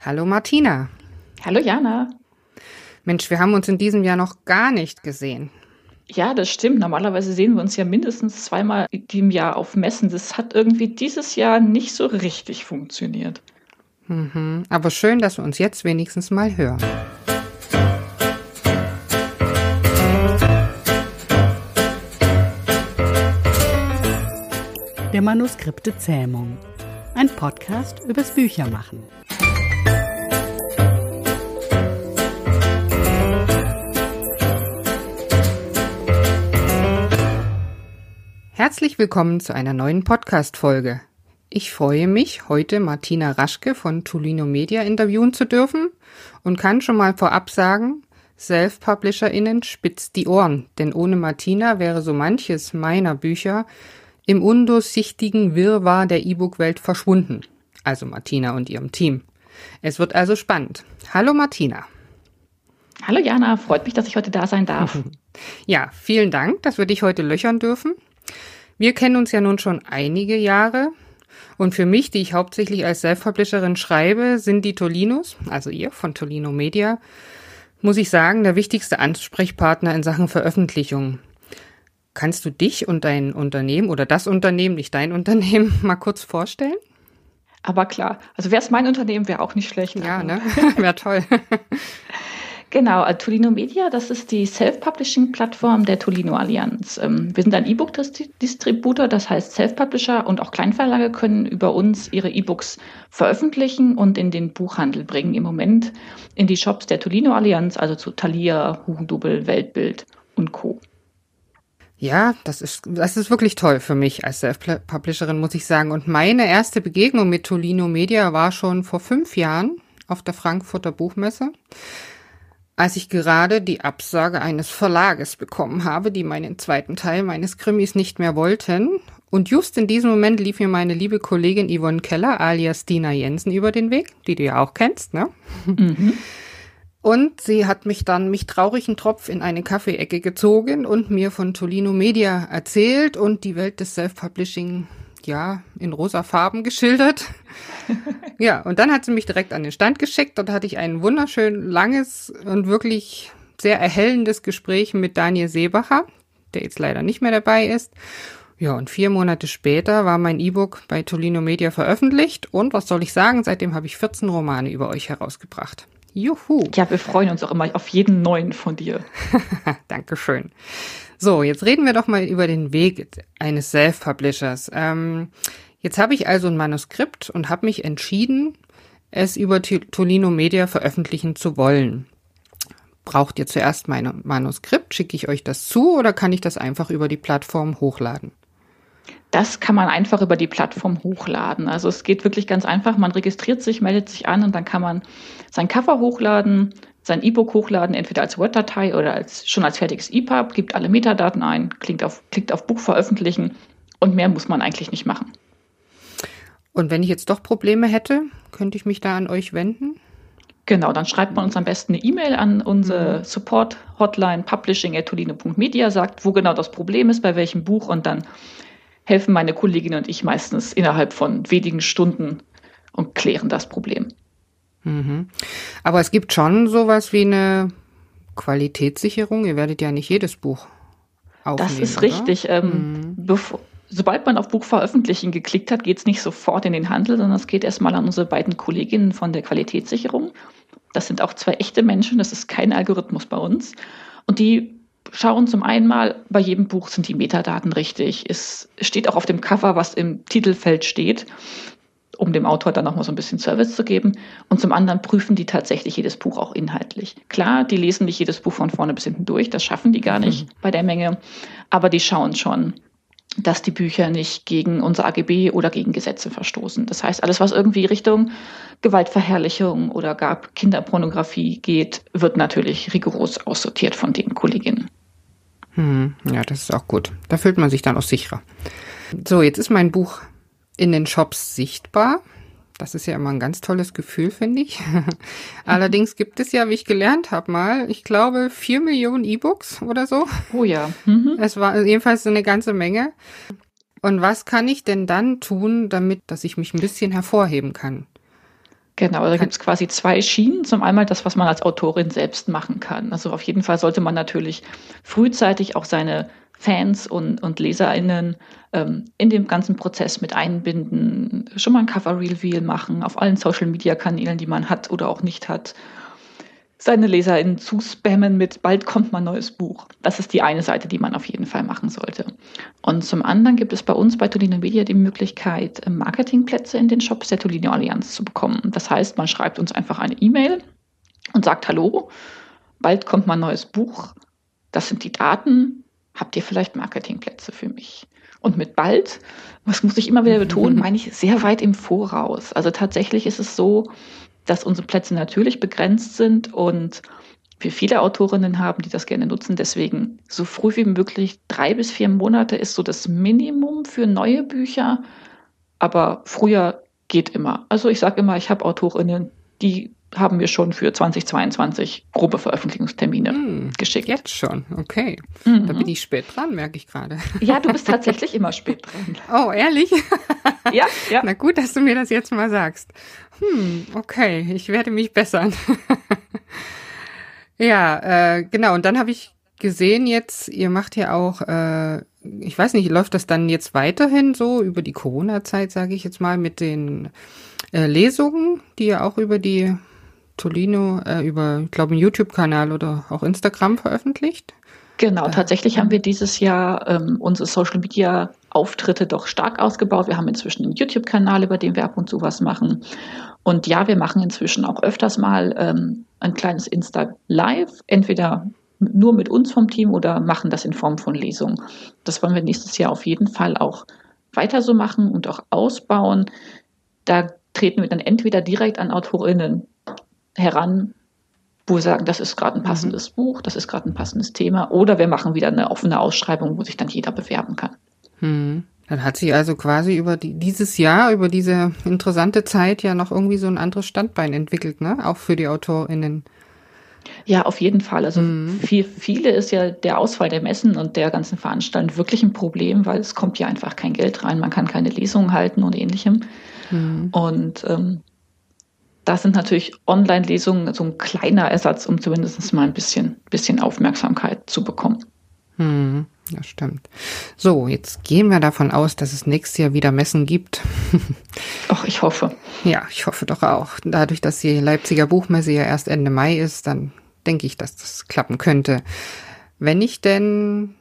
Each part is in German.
Hallo Martina. Hallo Jana. Mensch, wir haben uns in diesem Jahr noch gar nicht gesehen. Ja, das stimmt. Normalerweise sehen wir uns ja mindestens zweimal im Jahr auf Messen. Das hat irgendwie dieses Jahr nicht so richtig funktioniert. Mhm. Aber schön, dass wir uns jetzt wenigstens mal hören. Der Manuskripte Zähmung. Ein Podcast übers Büchermachen. Herzlich willkommen zu einer neuen Podcast-Folge. Ich freue mich, heute Martina Raschke von Tolino Media interviewen zu dürfen und kann schon mal vorab sagen, Self-PublisherInnen spitzt die Ohren, denn ohne Martina wäre so manches meiner Bücher im undurchsichtigen Wirrwarr der E-Book-Welt verschwunden. Also Martina und ihrem Team. Es wird also spannend. Hallo Martina. Hallo Jana, freut mich, dass ich heute da sein darf. Ja, vielen Dank, dass wir dich heute löchern dürfen. Wir kennen uns ja nun schon einige Jahre. Und für mich, die ich hauptsächlich als Self-Publisherin schreibe, sind die Tolinos, also ihr von Tolino Media, muss ich sagen, der wichtigste Ansprechpartner in Sachen Veröffentlichung. Kannst du dich und dein Unternehmen oder das Unternehmen, nicht dein Unternehmen, mal kurz vorstellen? Aber klar, also wäre es mein Unternehmen, wäre auch nicht schlecht. Ja, ne? wäre toll. Genau, äh, Tolino Media, das ist die Self-Publishing-Plattform der Tolino Allianz. Ähm, wir sind ein E-Book-Distributor, das heißt Self-Publisher und auch Kleinverlage können über uns ihre E-Books veröffentlichen und in den Buchhandel bringen. Im Moment in die Shops der Tolino Allianz, also zu Thalia, Hugendubel, Weltbild und Co. Ja, das ist, das ist wirklich toll für mich als Self-Publisherin, muss ich sagen. Und meine erste Begegnung mit Tolino Media war schon vor fünf Jahren auf der Frankfurter Buchmesse als ich gerade die Absage eines Verlages bekommen habe, die meinen zweiten Teil meines Krimis nicht mehr wollten. Und just in diesem Moment lief mir meine liebe Kollegin Yvonne Keller alias Dina Jensen über den Weg, die du ja auch kennst, ne? Mhm. Und sie hat mich dann mich traurigen Tropf in eine Kaffeeecke gezogen und mir von Tolino Media erzählt und die Welt des Self-Publishing ja, in rosa Farben geschildert. ja, und dann hat sie mich direkt an den Stand geschickt. Dort hatte ich ein wunderschön langes und wirklich sehr erhellendes Gespräch mit Daniel Seebacher, der jetzt leider nicht mehr dabei ist. Ja, und vier Monate später war mein E-Book bei Tolino Media veröffentlicht und was soll ich sagen, seitdem habe ich 14 Romane über euch herausgebracht. Juhu. Ja, wir freuen uns auch immer auf jeden neuen von dir. Dankeschön. So, jetzt reden wir doch mal über den Weg eines Self-Publishers. Ähm, jetzt habe ich also ein Manuskript und habe mich entschieden, es über Tolino Media veröffentlichen zu wollen. Braucht ihr zuerst mein Manuskript? Schicke ich euch das zu oder kann ich das einfach über die Plattform hochladen? Das kann man einfach über die Plattform hochladen. Also es geht wirklich ganz einfach. Man registriert sich, meldet sich an und dann kann man sein Cover hochladen, sein E-Book hochladen, entweder als Word-Datei oder als, schon als fertiges EPUB, gibt alle Metadaten ein, klickt auf, klickt auf Buch veröffentlichen und mehr muss man eigentlich nicht machen. Und wenn ich jetzt doch Probleme hätte, könnte ich mich da an euch wenden? Genau, dann schreibt man uns am besten eine E-Mail an unsere mhm. Support-Hotline publishing.tolino.media, sagt, wo genau das Problem ist, bei welchem Buch und dann helfen meine Kollegin und ich meistens innerhalb von wenigen Stunden und klären das Problem. Mhm. Aber es gibt schon sowas wie eine Qualitätssicherung. Ihr werdet ja nicht jedes Buch aufnehmen. Das ist richtig. Ähm, mhm. Sobald man auf Buch veröffentlichen geklickt hat, geht es nicht sofort in den Handel, sondern es geht erstmal an unsere beiden Kolleginnen von der Qualitätssicherung. Das sind auch zwei echte Menschen, das ist kein Algorithmus bei uns. Und die schauen zum einen mal, bei jedem Buch sind die Metadaten richtig. Es steht auch auf dem Cover, was im Titelfeld steht um dem Autor dann nochmal so ein bisschen Service zu geben. Und zum anderen prüfen die tatsächlich jedes Buch auch inhaltlich. Klar, die lesen nicht jedes Buch von vorne bis hinten durch, das schaffen die gar nicht mhm. bei der Menge, aber die schauen schon, dass die Bücher nicht gegen unser AGB oder gegen Gesetze verstoßen. Das heißt, alles, was irgendwie Richtung Gewaltverherrlichung oder gar Kinderpornografie geht, wird natürlich rigoros aussortiert von den Kolleginnen. Hm, ja, das ist auch gut. Da fühlt man sich dann auch sicherer. So, jetzt ist mein Buch in den Shops sichtbar. Das ist ja immer ein ganz tolles Gefühl, finde ich. Allerdings gibt es ja, wie ich gelernt habe mal, ich glaube, vier Millionen E-Books oder so. Oh ja. Mhm. Es war jedenfalls eine ganze Menge. Und was kann ich denn dann tun, damit, dass ich mich ein bisschen hervorheben kann? Genau, da gibt es quasi zwei Schienen. Zum einen das, was man als Autorin selbst machen kann. Also auf jeden Fall sollte man natürlich frühzeitig auch seine Fans und, und LeserInnen ähm, in dem ganzen Prozess mit einbinden, schon mal ein Cover-Reveal machen auf allen Social-Media-Kanälen, die man hat oder auch nicht hat seine LeserInnen zuspammen mit bald kommt mein neues Buch. Das ist die eine Seite, die man auf jeden Fall machen sollte. Und zum anderen gibt es bei uns bei Tolino Media die Möglichkeit, Marketingplätze in den Shops der Tolino Allianz zu bekommen. Das heißt, man schreibt uns einfach eine E-Mail und sagt Hallo, bald kommt mein neues Buch. Das sind die Daten. Habt ihr vielleicht Marketingplätze für mich? Und mit bald, was muss ich immer wieder betonen, meine ich sehr weit im Voraus. Also tatsächlich ist es so, dass unsere Plätze natürlich begrenzt sind und wir viele Autorinnen haben, die das gerne nutzen. Deswegen so früh wie möglich, drei bis vier Monate ist so das Minimum für neue Bücher. Aber früher geht immer. Also ich sage immer, ich habe Autorinnen, die haben wir schon für 2022 grobe Veröffentlichungstermine hm, geschickt. Jetzt schon, okay. Mhm. Da bin ich spät dran, merke ich gerade. Ja, du bist tatsächlich immer spät dran. Oh, ehrlich? Ja, ja. Na gut, dass du mir das jetzt mal sagst. Hm, okay, ich werde mich bessern. ja, äh, genau. Und dann habe ich gesehen jetzt, ihr macht ja auch, äh, ich weiß nicht, läuft das dann jetzt weiterhin so über die Corona-Zeit, sage ich jetzt mal, mit den äh, Lesungen, die ihr auch über die Tolino, äh, über, ich glaube, einen YouTube-Kanal oder auch Instagram veröffentlicht? Genau, da. tatsächlich haben wir dieses Jahr ähm, unsere Social Media Auftritte doch stark ausgebaut. Wir haben inzwischen einen YouTube-Kanal, über den wir ab und zu was machen. Und ja, wir machen inzwischen auch öfters mal ähm, ein kleines Insta-Live, entweder nur mit uns vom Team oder machen das in Form von Lesungen. Das wollen wir nächstes Jahr auf jeden Fall auch weiter so machen und auch ausbauen. Da treten wir dann entweder direkt an Autorinnen heran, wo wir sagen, das ist gerade ein mhm. passendes. Buch, das ist gerade ein passendes Thema, oder wir machen wieder eine offene Ausschreibung, wo sich dann jeder bewerben kann. Hm. Dann hat sich also quasi über die, dieses Jahr, über diese interessante Zeit ja noch irgendwie so ein anderes Standbein entwickelt, ne? Auch für die AutorInnen. Ja, auf jeden Fall. Also mhm. für viele ist ja der Ausfall der Messen und der ganzen Veranstaltung wirklich ein Problem, weil es kommt ja einfach kein Geld rein, man kann keine Lesungen halten und ähnlichem. Mhm. Und ähm, da sind natürlich Online-Lesungen so ein kleiner Ersatz, um zumindest mal ein bisschen, bisschen Aufmerksamkeit zu bekommen. Mhm. Das stimmt. So, jetzt gehen wir davon aus, dass es nächstes Jahr wieder Messen gibt. Ach, ich hoffe. Ja, ich hoffe doch auch. Dadurch, dass die Leipziger Buchmesse ja erst Ende Mai ist, dann denke ich, dass das klappen könnte. Wenn ich denn,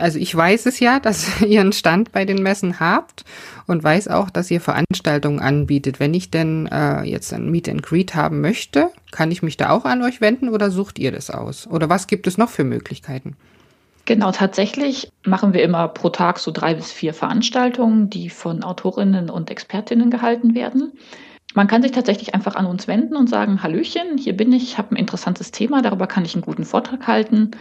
also ich weiß es ja, dass ihr einen Stand bei den Messen habt und weiß auch, dass ihr Veranstaltungen anbietet. Wenn ich denn äh, jetzt ein Meet and Greet haben möchte, kann ich mich da auch an euch wenden oder sucht ihr das aus? Oder was gibt es noch für Möglichkeiten? Genau, tatsächlich machen wir immer pro Tag so drei bis vier Veranstaltungen, die von Autorinnen und Expertinnen gehalten werden. Man kann sich tatsächlich einfach an uns wenden und sagen, Hallöchen, hier bin ich, habe ein interessantes Thema, darüber kann ich einen guten Vortrag halten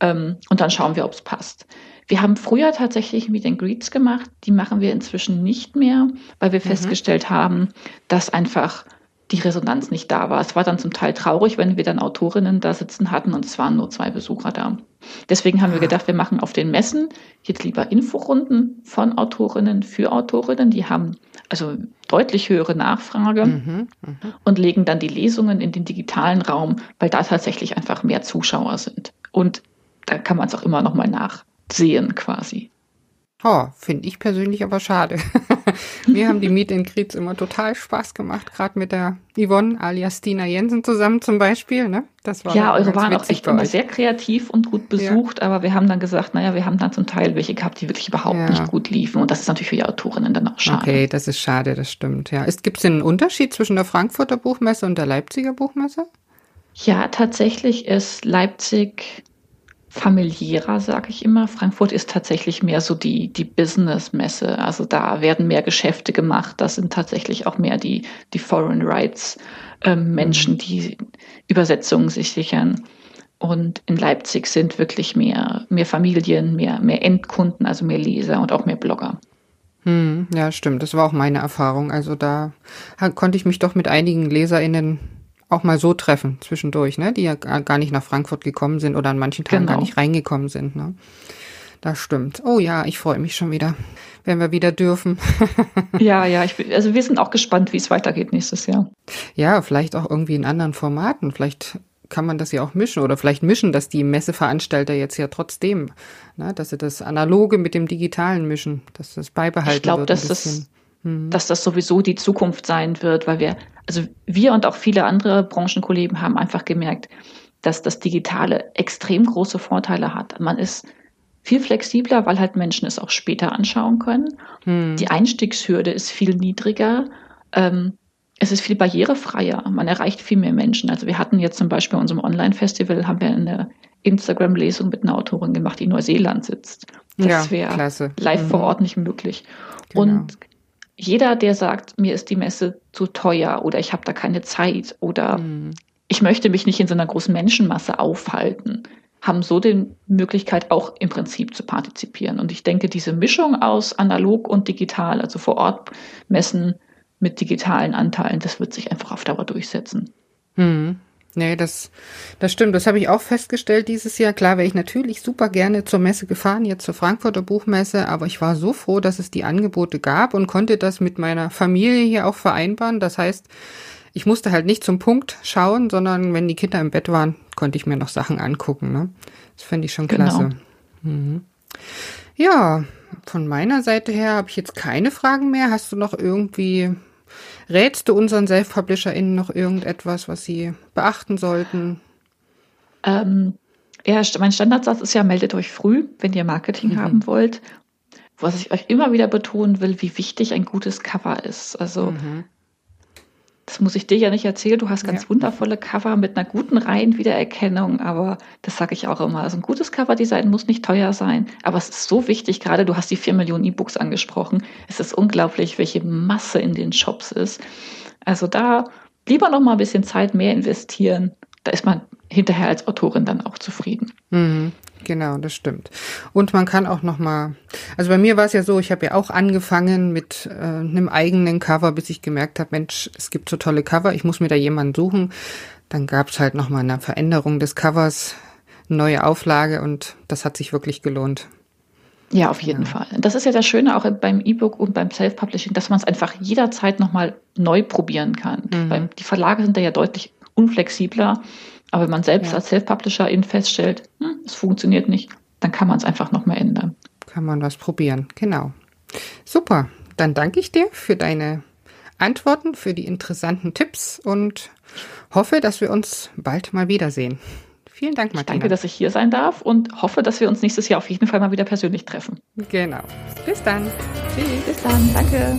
ähm, und dann schauen wir, ob es passt. Wir haben früher tatsächlich Meet and Greets gemacht, die machen wir inzwischen nicht mehr, weil wir mhm. festgestellt haben, dass einfach die Resonanz nicht da war. Es war dann zum Teil traurig, wenn wir dann Autorinnen da sitzen hatten und es waren nur zwei Besucher da. Deswegen haben wir gedacht, wir machen auf den Messen jetzt lieber Inforunden von Autorinnen für Autorinnen. Die haben also deutlich höhere Nachfrage mhm, mh. und legen dann die Lesungen in den digitalen Raum, weil da tatsächlich einfach mehr Zuschauer sind. Und da kann man es auch immer noch mal nachsehen quasi. Oh, finde ich persönlich aber schade. Mir haben die Meet and Greets immer total Spaß gemacht, gerade mit der Yvonne alias Stina Jensen zusammen zum Beispiel. Ne? Das war ja, eure waren auch echt immer sehr kreativ und gut besucht, ja. aber wir haben dann gesagt, naja, wir haben dann zum Teil welche gehabt, die wirklich überhaupt ja. nicht gut liefen. Und das ist natürlich für die Autorinnen dann auch schade. Okay, das ist schade, das stimmt. Ja. Gibt es einen Unterschied zwischen der Frankfurter Buchmesse und der Leipziger Buchmesse? Ja, tatsächlich ist Leipzig familiärer, sage ich immer. Frankfurt ist tatsächlich mehr so die, die Business-Messe. Also da werden mehr Geschäfte gemacht. Das sind tatsächlich auch mehr die, die Foreign Rights ähm, Menschen, die Übersetzungen sich sichern. Und in Leipzig sind wirklich mehr, mehr Familien, mehr, mehr Endkunden, also mehr Leser und auch mehr Blogger. Hm, ja, stimmt. Das war auch meine Erfahrung. Also da konnte ich mich doch mit einigen LeserInnen auch mal so treffen zwischendurch, ne? Die ja gar nicht nach Frankfurt gekommen sind oder an manchen Tagen genau. gar nicht reingekommen sind. Ne? Das stimmt. Oh ja, ich freue mich schon wieder, wenn wir wieder dürfen. ja, ja, ich bin, also wir sind auch gespannt, wie es weitergeht nächstes Jahr. Ja, vielleicht auch irgendwie in anderen Formaten. Vielleicht kann man das ja auch mischen oder vielleicht mischen das die Messeveranstalter jetzt ja trotzdem, ne, dass sie das Analoge mit dem Digitalen mischen, dass das beibehalten ich glaub, wird. Ich glaube, dass das mhm. dass das sowieso die Zukunft sein wird, weil wir, also wir und auch viele andere Branchenkollegen haben einfach gemerkt, dass das Digitale extrem große Vorteile hat. Man ist viel flexibler, weil halt Menschen es auch später anschauen können. Hm. Die Einstiegshürde ist viel niedriger. Ähm, es ist viel barrierefreier. Man erreicht viel mehr Menschen. Also wir hatten jetzt zum Beispiel bei unserem Online-Festival haben wir eine Instagram-Lesung mit einer Autorin gemacht, die in Neuseeland sitzt. Das ja, wäre live mhm. vor Ort nicht möglich. Genau. Und jeder, der sagt, mir ist die Messe zu teuer oder ich habe da keine Zeit oder mhm. ich möchte mich nicht in so einer großen Menschenmasse aufhalten, haben so die Möglichkeit, auch im Prinzip zu partizipieren. Und ich denke, diese Mischung aus analog und digital, also vor Ort messen mit digitalen Anteilen, das wird sich einfach auf Dauer durchsetzen. Mhm. Nee, das, das stimmt. Das habe ich auch festgestellt dieses Jahr. Klar wäre ich natürlich super gerne zur Messe gefahren, jetzt zur Frankfurter Buchmesse, aber ich war so froh, dass es die Angebote gab und konnte das mit meiner Familie hier auch vereinbaren. Das heißt, ich musste halt nicht zum Punkt schauen, sondern wenn die Kinder im Bett waren, konnte ich mir noch Sachen angucken. Ne? Das finde ich schon klasse. Genau. Mhm. Ja, von meiner Seite her habe ich jetzt keine Fragen mehr. Hast du noch irgendwie Rätst du unseren Self-PublisherInnen noch irgendetwas, was sie beachten sollten? Ähm, ja, mein Standardsatz ist ja, meldet euch früh, wenn ihr Marketing mhm. haben wollt. Was ich euch immer wieder betonen will, wie wichtig ein gutes Cover ist. Also mhm das muss ich dir ja nicht erzählen, du hast ganz ja. wundervolle Cover mit einer guten Reihenwiedererkennung, aber das sage ich auch immer. Also ein gutes Coverdesign muss nicht teuer sein, aber es ist so wichtig, gerade du hast die vier Millionen E-Books angesprochen. Es ist unglaublich, welche Masse in den Shops ist. Also da lieber noch mal ein bisschen Zeit mehr investieren. Da ist man hinterher als Autorin dann auch zufrieden. Mhm. Genau, das stimmt. Und man kann auch noch mal, also bei mir war es ja so, ich habe ja auch angefangen mit äh, einem eigenen Cover, bis ich gemerkt habe, Mensch, es gibt so tolle Cover, ich muss mir da jemanden suchen. Dann gab es halt noch mal eine Veränderung des Covers, eine neue Auflage und das hat sich wirklich gelohnt. Ja, auf jeden ja. Fall. Das ist ja das Schöne auch beim E-Book und beim Self-Publishing, dass man es einfach jederzeit nochmal neu probieren kann. Mhm. Weil die Verlage sind da ja deutlich unflexibler. Aber wenn man selbst ja. als Self-Publisher feststellt, hm, es funktioniert nicht, dann kann man es einfach nochmal ändern. Kann man was probieren, genau. Super, dann danke ich dir für deine Antworten, für die interessanten Tipps und hoffe, dass wir uns bald mal wiedersehen. Vielen Dank, Martina. Ich danke, dass ich hier sein darf und hoffe, dass wir uns nächstes Jahr auf jeden Fall mal wieder persönlich treffen. Genau. Bis dann. Tschüss. Bis dann. Danke.